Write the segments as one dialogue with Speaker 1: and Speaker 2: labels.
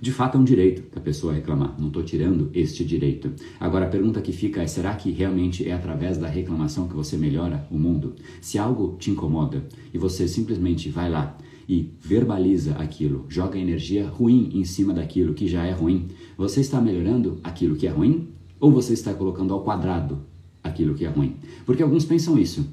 Speaker 1: De fato, é um direito da pessoa reclamar, não estou tirando este direito. Agora, a pergunta que fica é: será que realmente é através da reclamação que você melhora o mundo? Se algo te incomoda e você simplesmente vai lá e verbaliza aquilo, joga energia ruim em cima daquilo que já é ruim, você está melhorando aquilo que é ruim ou você está colocando ao quadrado aquilo que é ruim? Porque alguns pensam isso.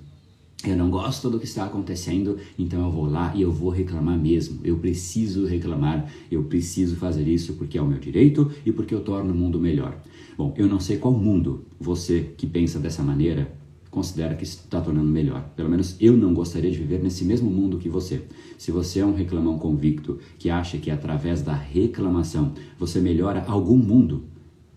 Speaker 1: Eu não gosto do que está acontecendo, então eu vou lá e eu vou reclamar mesmo. Eu preciso reclamar, eu preciso fazer isso porque é o meu direito e porque eu torno o mundo melhor. Bom, eu não sei qual mundo você que pensa dessa maneira considera que está tornando melhor. Pelo menos eu não gostaria de viver nesse mesmo mundo que você. Se você é um reclamão convicto que acha que através da reclamação você melhora algum mundo,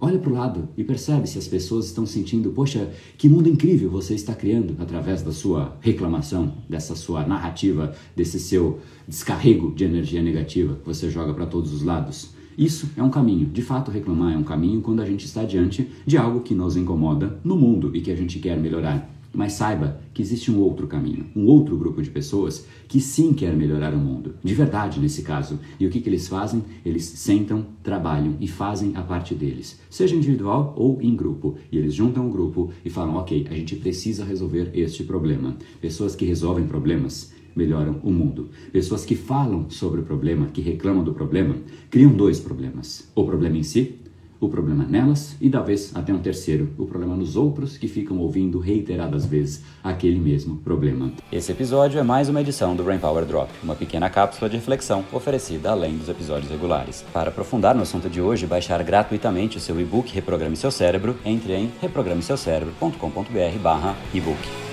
Speaker 1: Olha para o lado e percebe se as pessoas estão sentindo, poxa, que mundo incrível você está criando através da sua reclamação, dessa sua narrativa, desse seu descarrego de energia negativa que você joga para todos os lados. Isso é um caminho. De fato, reclamar é um caminho quando a gente está diante de algo que nos incomoda no mundo e que a gente quer melhorar. Mas saiba que existe um outro caminho, um outro grupo de pessoas que sim quer melhorar o mundo, de verdade nesse caso. E o que, que eles fazem? Eles sentam, trabalham e fazem a parte deles, seja individual ou em grupo. E eles juntam o grupo e falam: ok, a gente precisa resolver este problema. Pessoas que resolvem problemas melhoram o mundo. Pessoas que falam sobre o problema, que reclamam do problema, criam dois problemas: o problema em si o problema nelas e talvez até um terceiro, o problema nos outros que ficam ouvindo reiteradas vezes aquele mesmo problema.
Speaker 2: Esse episódio é mais uma edição do Brain Power Drop, uma pequena cápsula de reflexão oferecida além dos episódios regulares. Para aprofundar no assunto de hoje baixar gratuitamente o seu e-book Reprograme Seu Cérebro, entre em reprogrameseucerebro.com.br/ebook.